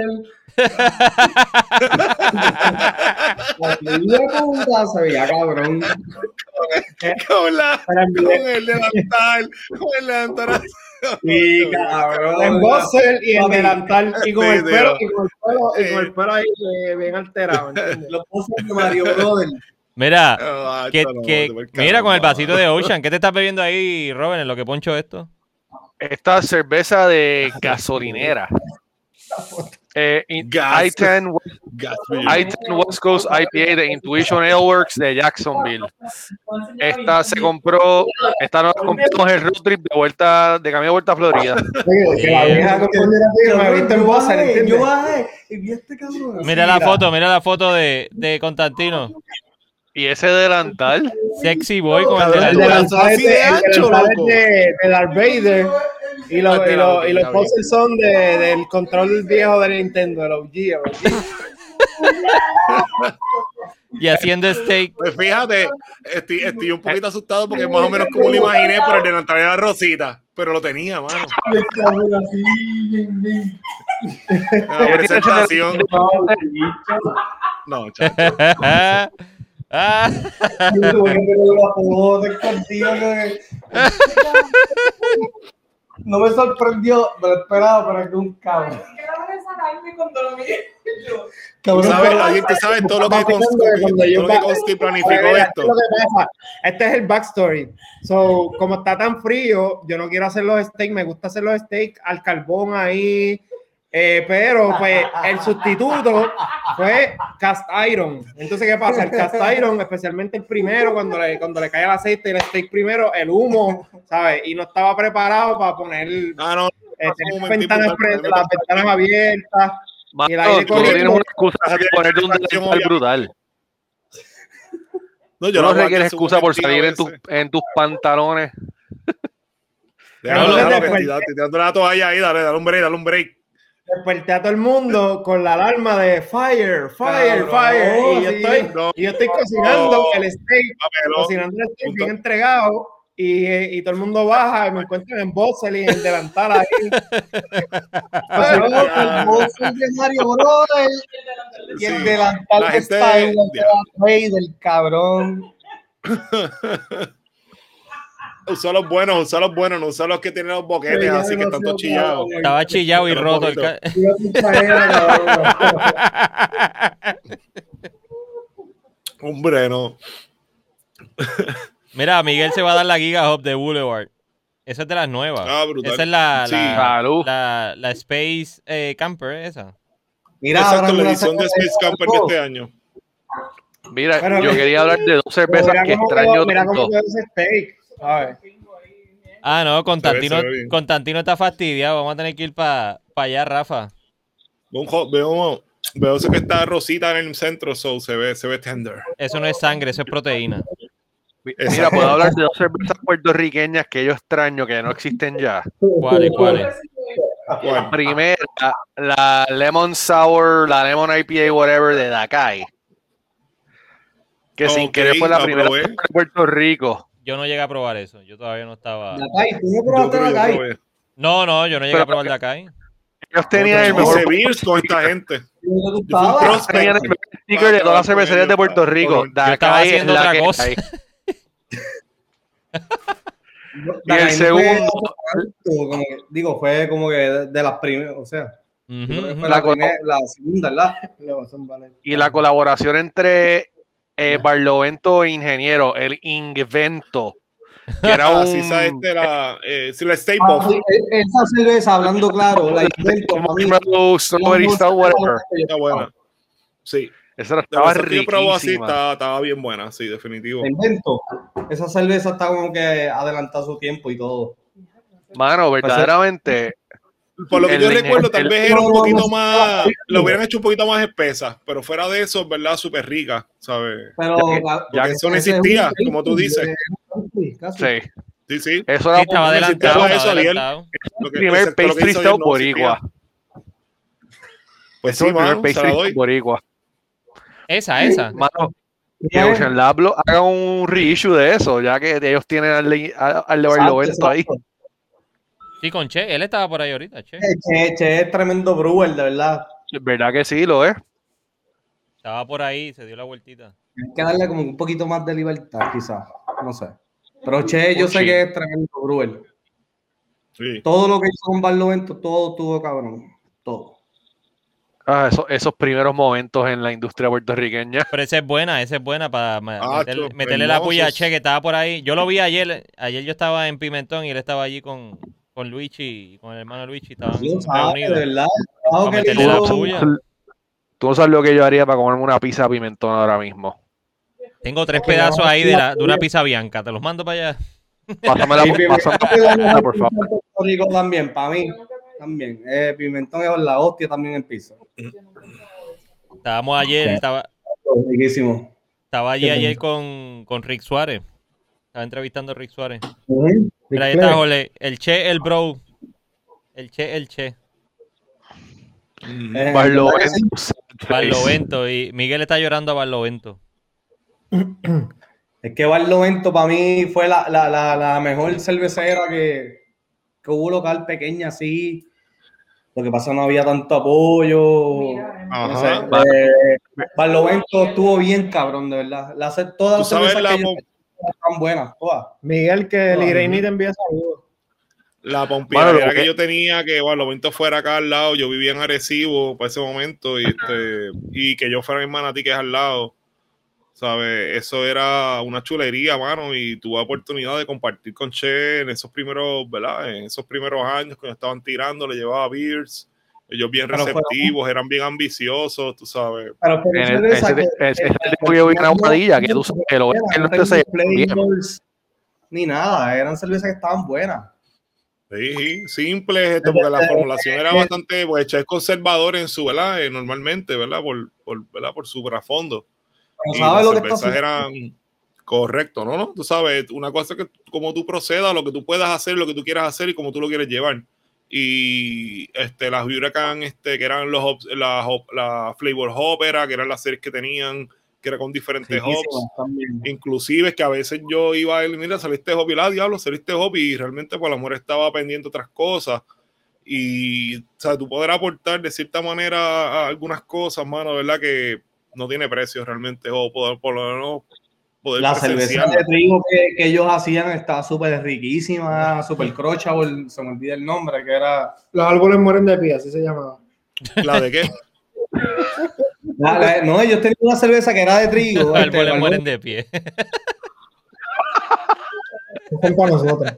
La puta se veía cabrón. Con, la, con el delantal, con el delantal. Sí, cabrón. En boxer y en delantal. Y con el pelo, y con el pelo, y con el pelo ahí eh, bien alterado. ¿entiendes? Los pozos de Mario Brother. Mira, Ah, que, que- mira con el vasito de Ocean. ¿Qué te estás bebiendo ahí, Robin, en lo que poncho esto? Esta cerveza de gasolinera. Eh, in- Gas. I-10 Gas, I-10 West Coast IPA de Intuition Ale Works de Jacksonville. Esta se compró, esta nos compramos el road trip de vuelta, de camino de vuelta a Florida. Mira la foto, mira la foto de, de Constantino. Y ese delantal, Sexy boy con el delantal. de, de Darth Vader. Y los, de y la los, y los poses son de, del control viejo de Nintendo, el OG. el OG. Y haciendo steak. Pues fíjate, estoy, estoy un poquito asustado porque más o menos como lo imaginé, pero el delantal era rosita. Pero lo tenía, mano. La presentación. No, chacho. Ah, No me sorprendió, me lo esperaba, pero es que un cabrón. Cabrón, sabes, pero- alguien que sabe todo lo que Consti planificó Mira, esto. Este es el backstory. So, como está tan frío, yo no quiero hacer los steaks, me gusta hacer los steaks al carbón ahí. Eh, pero pues el sustituto fue cast iron. Entonces, ¿qué pasa? El cast iron, especialmente el primero, cuando le, cuando le cae el aceite y el steak primero, el humo, ¿sabes? Y no estaba preparado para poner Ah, no, las ventanas, las abiertas. Y el aire tú no tienes corriendo. una excusa para ponerle un delantal brutal. no, yo no requieres aquí, excusa por salir en, tus en tus pantalones. Déjalo, No, déjalo, no, que no, estoy dando- estoy dando la toalla ahí, dale, dale un break, dale un break. Desperté a todo el mundo con la alarma de fire, fire, fire. Y yo estoy, No. y yo estoy cocinando el steak, cocinando el steak bien entregado. Y, y todo el mundo baja y me encuentran en Boxel y en el delantal ahí. El de Mario y el delantal La de gente- Star Wars de ya. Darth Vader, cabrón. Usó los buenos, usó los buenos, no usó los que tienen los boquetes, Sí, así que están todos chillados. estaba chillado y roto el ca-. Hombre, no. Mira, Miguel se va a dar la Giga Hop de Boulevard. Esa es de las nuevas. Ah, brutal. Esa es la, Sí. la, Salud. la, la Space eh, Camper, esa. Mira, Exacto, la edición de Space Camper de este año. Mira, Pero yo quería hablar de dos cervezas que extraño Mira cómo tanto. quedó ese steak, ¿sabes? Ah, no, Constantino. Constantino está fastidiado. Vamos a tener que ir para allá, Rafa. Veo, veo, que está rosita en el centro, so se ve, se ve tender. Eso no es sangre, eso es proteína. Mira, puedo hablar de dos cervezas puertorriqueñas que yo extraño que no existen ya. ¿Cuáles, cuáles? Bueno, Primera, la Lemon Sour, la Lemon IPA, whatever, de Dakai. Que sin querer fue la la primera de Puerto Rico. Yo no llegué a probar eso. Yo todavía no estaba. Dakai, tú no probaste Dakai. probé. No, no, yo no llegué Pero- a probar acá. ¿eh? Ellos tenían el mejor, beers con esta gente. Prospect. tenían el mejor sticker de todas las cervecerías de Puerto Rico. Yo estaba Dakai es haciendo la otra que cosa. Y el fue segundo, que- digo, fue como que de, de las primeras, o sea, ujú. fue La la, primera- la segunda, ¿verdad? Y la colaboración entre eh, Barlovento Ingeniero, el Invento, que era un... Así sabes de la, eh, si la Ah, sí, e- esa cerveza, hablando claro, la invento strawberry stout, whatever. Está buena. Sí. Esa De estaba yo probé así, riquísima. estaba, estaba bien buena, sí, definitivo. Invento. Esa cerveza está como que adelantada su tiempo y todo. Mano, verdaderamente, Por lo que El yo recuerdo, tal el- vez era un poquito no, más, no. lo hubieran hecho un poquito más espesa, pero fuera de eso, ¿verdad? Súper rica, ¿sabes? Pero Ya eso no es existía, como tú dices. Sí, casi. sí. Sí, sí. Eso era Sí, estaba adelantado, estaba eso, adelantado. Lo el que- primer exacto, pastry stout no boricua. Pues sí, primer mano, se la pastry boricua. Esa, esa. Mano, que. Ocean Lab lo- haga un reissue de eso, ya que ellos tienen al, de- al al Barlovento ahí. Sí, con Che. Él estaba por ahí ahorita, Che. Che, Che es tremendo brewer, de verdad. ¿Verdad que sí, lo es? Estaba por ahí, se dio la vueltita. Hay que darle como un poquito más de libertad, quizás. No sé. Pero Che, yo sé que es tremendo brewer. Sí. Todo lo que hizo con Barlovento, todo tuvo cabrón. Todo. Ah, esos, esos primeros momentos en la industria puertorriqueña. Pero esa es buena, esa es buena para Ah, meterle, cho, meterle la puya a. Che que estaba por ahí. Yo lo vi ayer, ayer yo estaba en Pimentón y él estaba allí con, con Luigi, con el hermano Luigi, estaban reunidos. verdad. meterle la Tú- puya. Tú no sabes lo que yo haría para comerme una pizza pimentón ahora mismo. Tengo tres pedazos ahí de, la, una pizza bianca, te los mando para allá. Pásame la, pizza, por favor. Rico también, para mí. También. Eh, Pimentón es la hostia también en pizza. Estábamos ayer, estaba, Riquísimo. estaba allí ayer con, con Rick Suárez. Estaba entrevistando a Rick Suárez. Ujú. Mira, ahí está, Jole. El Che, el bro. El Che, el Che. Eh, Barlovento. Barlovento. Y Miguel está llorando a Barlovento. Es que Barlovento para mí fue la, la, la, la mejor cervecera que, que hubo local pequeña así. Lo que pasa no había tanto apoyo. No sé, Ajá. eh, Barlovento estuvo bien cabrón, de verdad. La, todas las cervezas la que yo están buenas, todas. Miguel, que el. Ireini te envía saludos. La Mano, lo que que- yo tenía, que bueno, el momento fuera acá al lado, yo vivía en Arecibo para ese momento, y, este, y que yo fuera mi hermana a ti que es al lado, ¿sabes? Eso era una chulería, mano, y tuve oportunidad de compartir con Che en esos primeros, ¿verdad? En esos primeros años que estaban tirando, le llevaba beers, ellos bien Pero fueron- receptivos, eran bien ambiciosos, tú sabes. Pero una el- cerveza ese- que- ese- ese tipo yo vi una aguadilla, que tú- que lo ves Ni nada, eran cervezas que estaban buenas. Sí, sí, simple, este, porque la formulación era bastante, pues es conservador en su, ¿verdad? Eh, normalmente, ¿verdad? Por, por, ¿verdad? por su trasfondo. Pero y ¿sabes las lo que está eran correcto, ¿no? ¿no? Tú sabes, una cosa es que como tú procedas, lo que tú puedas hacer, lo que tú quieras hacer y como tú lo quieres llevar. Y este, las Huracan, este, que eran los hops- la, Flavor Hopera, que eran las series que tenían, que era con diferentes hops. Riquísimas también. Inclusive que a veces yo iba a él, mira, saliste hop y la diablo, saliste hop y realmente pues el amor estaba pendiente otras cosas. Y, o sea, tú poder aportar de cierta manera a algunas cosas, mano, ¿verdad? Que no tiene precio realmente, o poder, por lo menos poder La cerveza de trigo que, que ellos hacían estaba súper riquísima, súper crochable, se me olvida el nombre, que era... Los árboles mueren de pie, así se llamaba. ¿La de qué? la- la- no, ellos tenían una cerveza que era de trigo. Los este, árboles mueren de pie. Están para nosotros.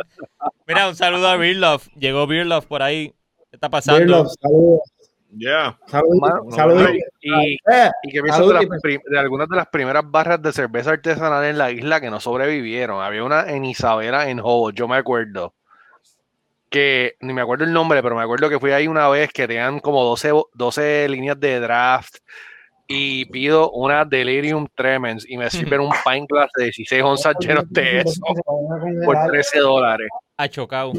Mira, un saludo a Beer Love. Llegó Beer Love por ahí. ¿Qué está pasando? Beer Love, saludos. Ya. Saludos. Mano, saludos. Y, Eh, y que pienso Salud, de, las y- prim- de algunas de las primeras barras de cerveza artesanal en la isla que no sobrevivieron. Había una en Isabela, en Hobo, yo me acuerdo. Que ni me acuerdo el nombre, pero me acuerdo que fui ahí una vez que tenían como 12, bo- 12 líneas de draft. Y pido una Delirium Tremens y me sirven un pint glass de 16 onzas llenos de eso por 13 dólares. Ha chocado.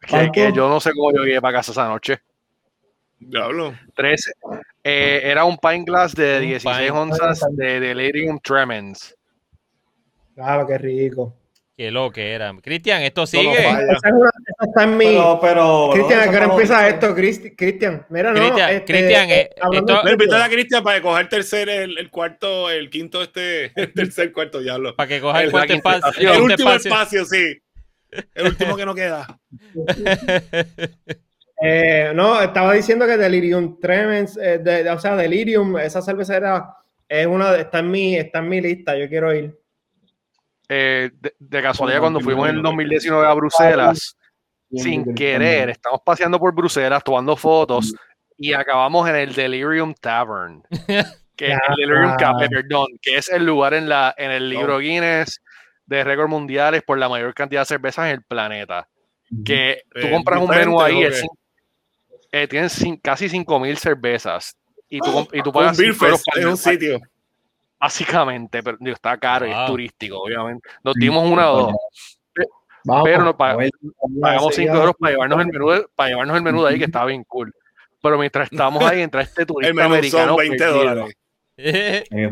Que, que yo no sé cómo yo llegué para casa esa noche. Diablo. 13. Eh, era un pint glass de Un 16 pint. onzas de Delirium Tremens. Claro, qué rico. Qué lo que era. Cristian, esto sigue. está en mi. Pero, pero... Cristian, ¿a qué hora empieza esto, Cristi- Cristian? Mira, no. Cristian, este, Cristian, eh, esto- Le a Cristian para coger el tercer, el, el cuarto, el quinto, este, el tercer cuarto, diablo. Para que coja el El- cuarto espacio. el último espacio, sí. El último que no queda. Eh, no, estaba diciendo que Delirium Tremens, eh, de- de- o sea, Delirium, esa cervecera es una, de- está en mi, está en mi lista, yo quiero ir. Eh, de, de casualidad, Bueno, cuando fuimos en el continuando. 2019 a Bruselas, Bien, sin bien, querer, bien. estamos paseando por Bruselas, tomando fotos y acabamos en el Delirium Tavern. Que es el Delirium Café, perdón, que es el lugar en, la, en el libro Guinness de récords mundiales por la mayor cantidad de cervezas en el planeta. Que tú Eh, compras un menú ahí, ¿o es eh, tienen cin- casi 5.000 cervezas. Y tú, y tú Un pagas Fest por es un sitio. Básicamente, pero digo, está caro y es turístico, obviamente. Nos dimos una o dos. Vamos, Pero no pa- a ver, Pagamos seguida. 5 euros para llevarnos el menú de, para llevarnos el menú de ahí, que estaba bien cool. Pero mientras estábamos ahí, entra este turista El menú americano. son 20 perdido. dólares. Eh, Eh,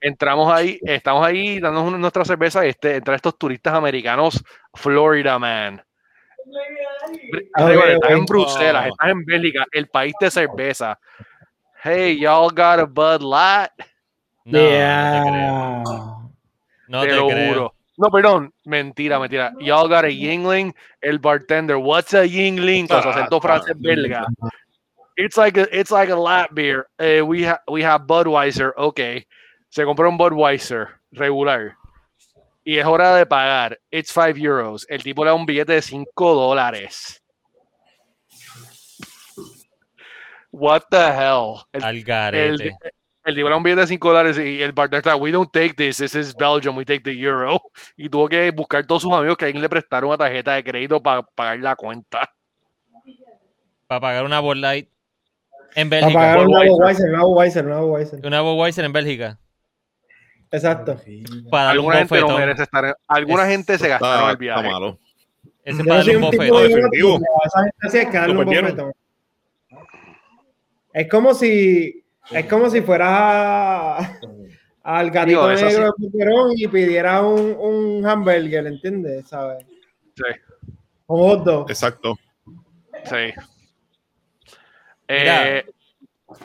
Entramos ahí, estamos ahí dándonos nuestra cerveza. y Este, entra estos turistas americanos, Florida Man. Br- Ok, recuerda, estás en Bruselas, estás en Bélgica, el país de cerveza. Hey, y'all got a Bud Light. No, no te creo. Yeah. No te te lo creo. juro. No, perdón, mentira, mentira. Y'all got a Yingling, el bartender. What's a Yingling? Con su acento francés belga. It's like a, it's like a lap beer. Eh, we, ha- we have Budweiser. Ok. Se compró un Budweiser regular. Y es hora de pagar. It's 5 euros. El tipo le da un billete de 5 dólares. What the hell? El, Al garete. el tipo le da un billete de 5 dólares y el bartender está, we don't take this, this is Belgium, we take the euro. Y tuvo que buscar todos sus amigos que alguien le prestaron una tarjeta de crédito para pagar la cuenta. Para pagar una Bud Light en Para Bélgica. pagar un Budweiser. nuevo Weiser, un nuevo Weiser, un nuevo Weiser. Una Budweiser en Bélgica. Exacto. Para Alguna gente no merece estar Alguna Es- gente se gastaron Está, el está viaje. malo. Ese para darle un bofetón. esa gente así hay que darle Lo un perdieron. bofetón. Es como si es como si fueras a- al gatito Digo, negro de Puquerón y pidieras un, un hamburger, ¿entiendes? ¿Sabes? Sí, Un hot dog. Exacto. sí. Eh,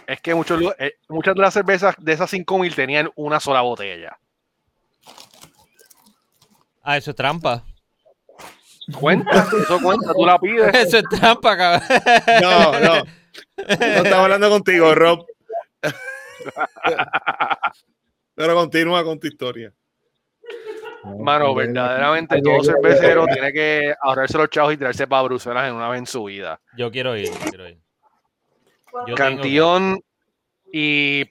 es que muchos, eh, muchas de las cervezas de esas 5000 tenían una sola botella. Ah, eso es trampa. Cuenta, eso cuenta, tú la pides. Eso es trampa, cabrón. No, no. No estaba hablando contigo, Rob. Pero continúa con tu historia. Mano, verdaderamente todo cervecero tiene que ahorrarse los chavos y tirarse para Bruselas en una vez en su vida. Yo quiero ir, yo quiero ir. Yo tengo Cantillón y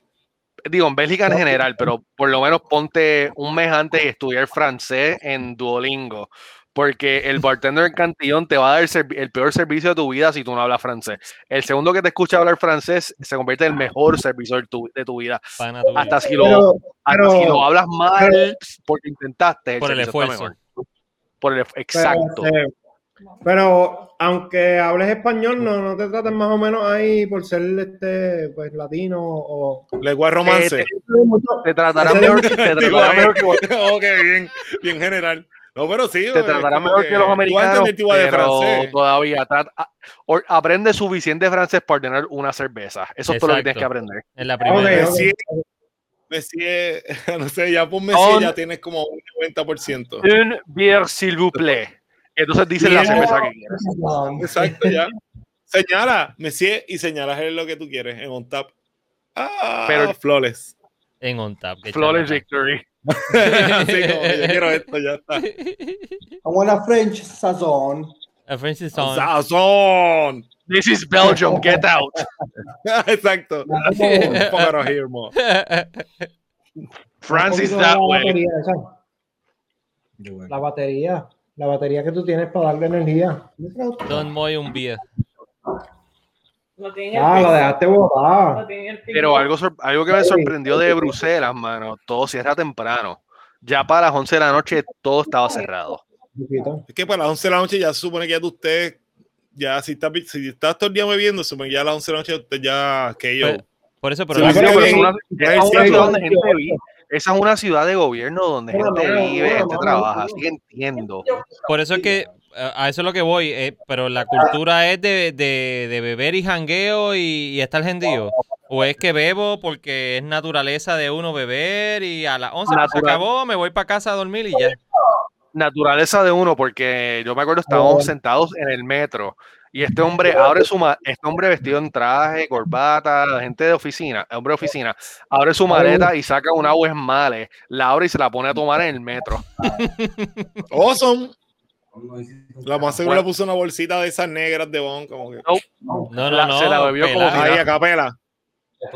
digo en Bélgica en general, pero por lo menos ponte un mes antes y estudiar francés en Duolingo, porque el bartender en Cantillón te va a dar el, peor servicio de tu vida si tú no hablas francés. El segundo que te escucha hablar francés se convierte en el mejor servicio de tu, de tu vida. pana. Hasta si lo, Pero, hasta pero- si lo hablas mal porque intentaste, Por el esfuerzo. mejor. Por el, exacto. Pero, este, pero aunque hables español, no, no te traten más o menos ahí por ser este pues latino o Lengua romance. Eh, Te tratarán Ese- mejor, te tratarán mejor que ok, bien, bien general. No, pero sí. te tratarán mejor que, los tú americanos, de pero francés. todavía trata- a- or- aprende suficiente francés para tener una cerveza. Eso es todo lo que tienes Exacto. que aprender. En la primera. ok. Messi, Messi, es- no sé, ya por Messi ya tienes como un 90%. Un beer, s'il vous plaît. Entonces dicen la cerveza que quieres. Exacto, ya. Señala, Messi, y señalas es lo que tú quieres en on tap. Ah, Pero- flores. En on tap. chamaca. Victory. Así como yo quiero esto, ya está. I want a French sazón. A Francis Song. ¡Sazón! This is Belgium, get out. Exacto. Fuck out of here, mo. France is that way. La batería. La batería que tú tienes para darle energía. Don Moy un beer. Lo Ah, lo dejaste botar. Pero algo, algo que me sorprendió de Bruselas, mano, todo cierra temprano. Ya para las 11 de la noche todo estaba cerrado. Es que para las 11 de la noche ya se supone que ya tú usted, ya si estás, si estás todo el día bebiendo, se supone que ya a las 11 de la noche usted ya, que yo. Pues, Por eso, pero Sí, la- sí, Pero bien, es una- es es una Esa es una ciudad de gobierno donde Bueno, gente bueno, vive, bueno, gente trabaja. Así que entiendo. por eso es que a eso es lo que voy, eh, pero la cultura es de, de, de beber y jangueo y, y estar gentío. O es que bebo porque es naturaleza de uno beber y a las 11 pues, se acabó, me voy para casa a dormir y ya. Naturaleza de uno, porque yo me acuerdo estábamos sentados en el metro y este hombre abre su ma- este hombre vestido en traje, corbata, gente de oficina, hombre de oficina, abre su maleta y saca una Male, la abre y se la pone a tomar en el metro. Awesome. La más seguro le puso una bolsita de esas negras de bon, como que. No, no, La- no. se la bebió como si- Ahí a capela.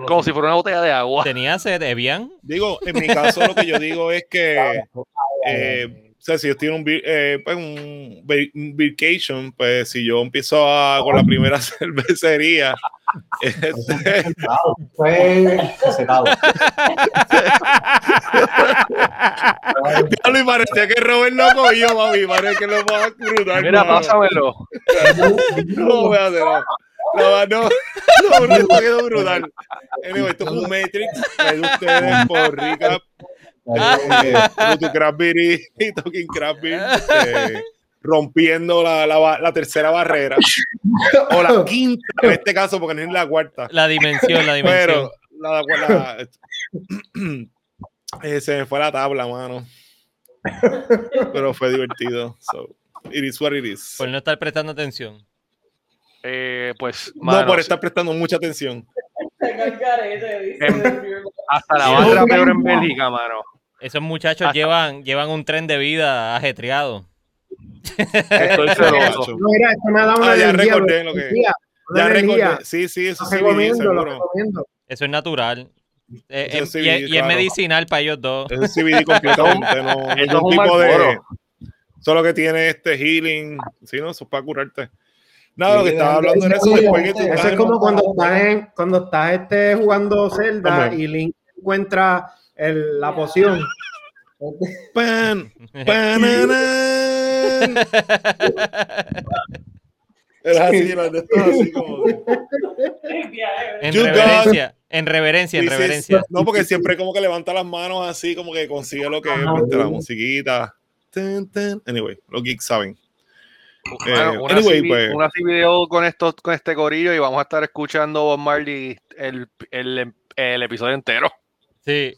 Como si fuera una botella de agua. Tenía sed, Evian. Digo, en mi caso lo que yo digo es que, eh, o sea, si yo estoy en un, eh, pues, un, un vacation, pues si yo empiezo a- con la primera cervecería, este, Fue recetado. ya me parecía que Robert lo cogió, mami, parece que lo va a brutal. Mira, pásamelo. No, voy a hacer, no. No, no, no, no, esto quedó brutal. Anyway, esto fue un Matrix. a ustedes por Recap, Craftbeer y Talking Craftbeer, eh, rompiendo la, la, ba- la tercera barrera. O la quinta en este caso, porque no es la cuarta. La dimensión, la dimensión. Pero la, la- eh, se me fue la tabla, mano. pero fue divertido. So, it is what it is. Por no estar prestando atención. Eh, pues, no mano, por estar prestando mucha atención. Em, hasta la barra peor en Bélgica, mano. Esos muchachos llevan, llevan un tren de vida ajetreado. Estoy celoso. No, mira, esto me da una Ah, ya energía, recordé una lo que- energía, una Ya energía. recordé. Sí, sí, eso Lo sí, vi, recomiendo, lo seguro. recomiendo. Eso es natural. Eh, Eso sí, y, es- y es claro. medicinal para ellos dos. Es un CBD completamente, no, es un tipo de. Solo que tiene este healing. Sí, no, eso es para curarte. Nada, lo que estaba hablando era eso de- después que tú. Eso es como cuando estás, en- cuando estás este, jugando Zelda Hombre. y Link encuentra el- la poción. Pan, pananán. Era así, era así como. En You reverencia, en reverencia, en reverencia. No, porque siempre como que levanta las manos así, como que consigue lo que es, Ajá. viste, la musiquita. Anyway, los geeks saben. Eh, Mano, una, anyway, así, pues- una video con esto, con este corillo y vamos a estar escuchando Bob Marley el, el, el episodio entero. Sí.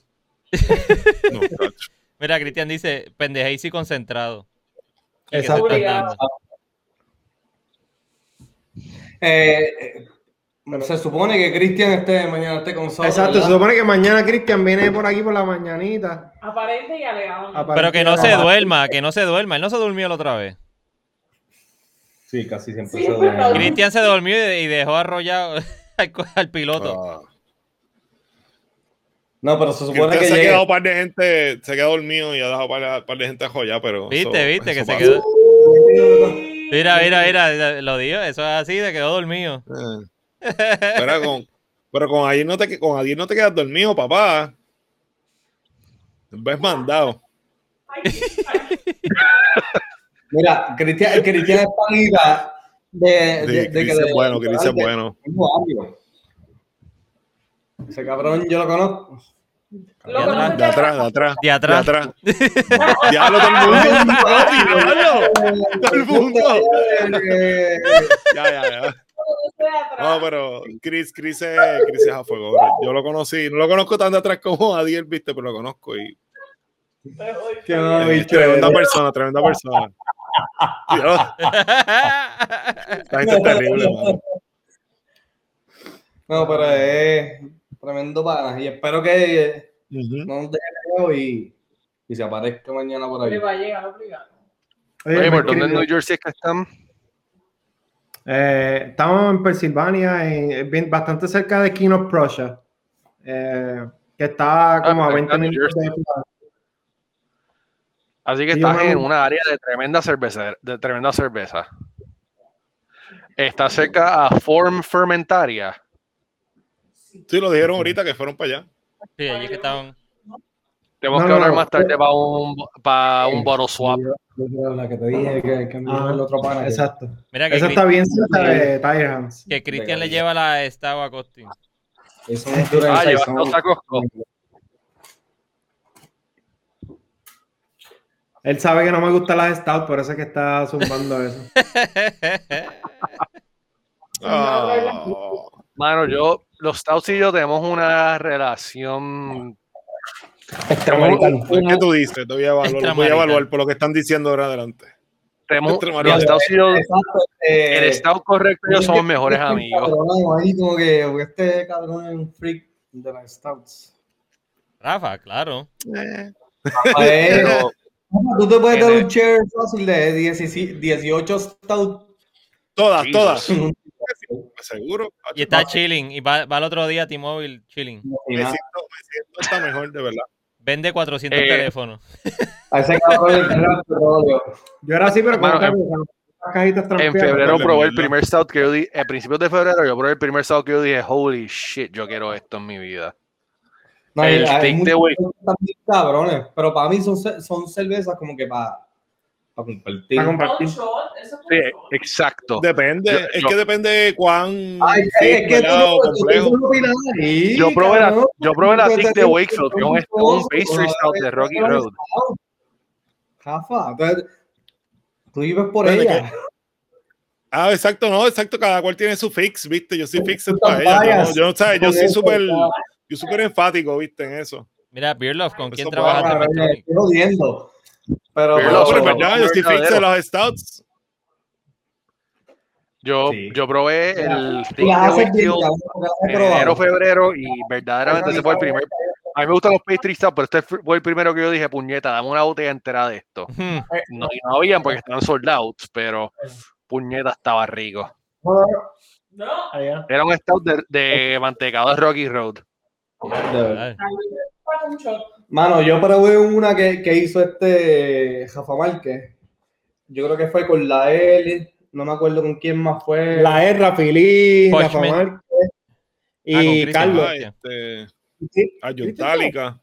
No. Mira, Cristian dice, pendejaís y concentrado. ¿Y qué te Exacto. Eh, eh, se supone que Cristian esté mañana esté con nosotros. Exacto, se supone que mañana Cristian viene por aquí por la mañanita. Aparente y alegado. Pero que no se duerma, que no se duerma. Él no se durmió la otra vez. Sí, casi siempre Sí, se. Cristian se durmió y, dejó arrollado al, piloto. Ah. No, pero se supone que se ha llegue. quedado un par de gente, se ha quedado dormido y ha dejado un par, par de gente joya, pero. ¿Viste, eso- viste? Que se quedó. Mira, mira, mira, lo dijo. Eso es así, se quedó dormido. Eh. Pero con, pero con Adiel no te, con Adiel no te quedas dormido, papá. Ves mandado. Mira, Cristian, Cristian es panita de, de, de Chris que es de- bueno, de- bueno. Ese cabrón yo lo conozco. De De atrás, de atrás. De atrás. De atrás. Diablo todo el mundo. Diablo. Todo el mundo. Eh, Ya, ya, ya. de. No, pero Chris, Chris es, Chris es a fuego. Yo lo conocí, no lo conozco tan de atrás como Adiel, viste, pero lo conozco y Qué no, es bicho, tremenda persona, tremenda persona. Dios, esta gente es terrible, mano. No, pero es tremendo pana. Y espero que Ujú. no nos deje y, y se aparezca mañana por ahí. Va a llegar obligado. Oye, Oye, me ¿por dónde en New Jersey es que están? Eh, estamos en Pensilvania, en- bien- bastante cerca de King of Prussia, eh, que está como Ah, a pues 20 está en New minutos de. Así que Sí, estás en una área de tremenda cerveza, de tremenda cerveza. Está cerca a Form Fermentaria. Sí, lo dijeron ahorita que fueron para allá. Sí, allí que estaban. Tenemos No, que hablar no. más tarde para un, para un bottle swap. La que te dije que, que Ah, el otro pana. Exacto. Mira que, Eso Cri- está bien cerca de Tire Hands. que Cristian le lleva la estaba a Costin. Eso es dura Ah, lleva size, dos son- tacos. Él sabe que no me gustan las Stout, por eso es que está zumbando eso. Ah, Mano, yo, los Stouts y yo tenemos una relación. Extramarital. ¿Qué tú dices? Te voy a evaluar, lo voy a evaluar por lo que están diciendo ahora adelante. Los Stouts y yo, eh, el Stout correcto y yo somos mejores amigos. Cabrón, ahí como que este cabrón es un freak de las stouts. Rafa, claro. Pues, Pero tú te puedes dar un share fácil de 16 18 stouts. Todas, Jesus. todas. Seguro. Y está chilling. Y va, va el otro día T-Mobile chilling. Me siento, me siento hasta mejor, de verdad. Vende 400 Eh, teléfonos. A ese cabrón. Yo era así, pero cajitas en trampeadas. febrero probé el primer Stout que yo dije, a principios de febrero yo probé el primer Stout que yo dije, holy shit, yo quiero esto en mi vida. No, El están bien cabrones, pero para mí son, son cervezas como que para compartir. Para compartir. Eso es Sí, exacto. Depende, Yo- es yo- que depende de cuán Ay, sí, es que no complejo. tú no opinas ahí, Yo probé la- yo probé la Tú Thick de Wakefield, que es un- pastry stout de Rocky Road. Entonces, tú vives por ella. Ah, exacto, no, exacto, cada cual tiene su fix, viste, yo soy fixed Tú para ella, yo, no- yo, ¿sabes? yo soy súper, yo súper enfático, viste, en eso. Mira, Beerlove, ¿con quién trabajaste? Estoy jodiendo. Pero, Pero los pero es son verdad, los Justifix de los stouts. Yo, Sí. yo probé el en probado. enero, febrero y verdaderamente ese fue el primer. A mí me gustan los pastry stouts, pero este fue el primero que yo dije, puñeta, dame una botella entera de esto. Hmm. No, y no habían porque estaban sold out, pero puñeta estaba rico. No. Era un stout de, de mantecado de Rocky Road. Mano, yo probé una que, que hizo este Rafa Márquez. Yo creo que fue con la L, no me acuerdo con quién más fue. La E, Rafili, Rafa. Márquez Ah, y Cristian Carlos. Ah, este, Sí, Ayuntálica.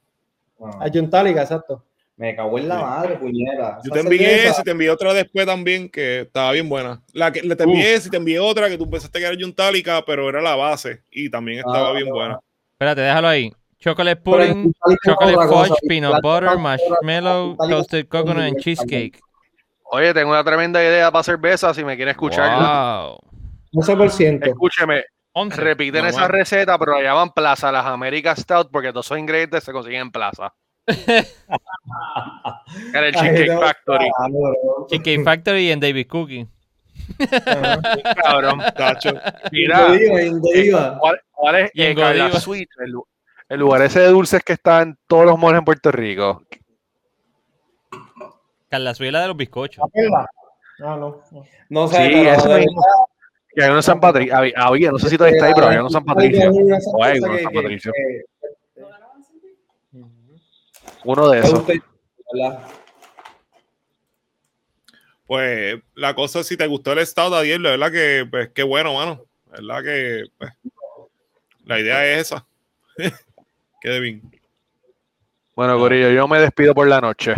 Ah, Ayuntálica, exacto. me cagó en la Sí. madre, puñera. Yo te envié esa y te envié otra después también que estaba bien buena. La que le te envié esa y te envié otra que tú pensaste que era Ayuntálica, pero era la base y también estaba Ah, bien buena. Espérate, déjalo ahí. Chocolate pudding, chocolate fudge, peanut butter, marshmallow, toasted coconut and cheesecake. Oye, tengo una tremenda idea para cerveza si me quieren escucharla. Wow. 11%. Escúcheme, 11. repiten No, esa receta, pero la llaman Plaza Las Américas Stout porque todos esos ingredientes se consiguen en Plaza. Era el Cheesecake Factory. Cheesecake Factory en David Cookie. Cabrón. Tacho. Mira, eh. ¿cuál, cuál es Y en eh, Carla. Sweet? El, el lugar ese de dulces que está en todos los malls en Puerto Rico. Carla Suela de los bizcochos. ¿Verdad? Ah, no. no. No sé, Sí, pero ese de mismo. Que hay uno en San Patricio. Había, había, no sé si todavía está ahí, pero había uno en San Patricio. Una O hay uno en San Patricio. Uno de esos. Pues la cosa, si te gustó el estado de ayer, la verdad que, pues, qué bueno, mano. La verdad que, pues, la idea es esa. Quede bien. Bueno, Corillo, yo me despido por la noche.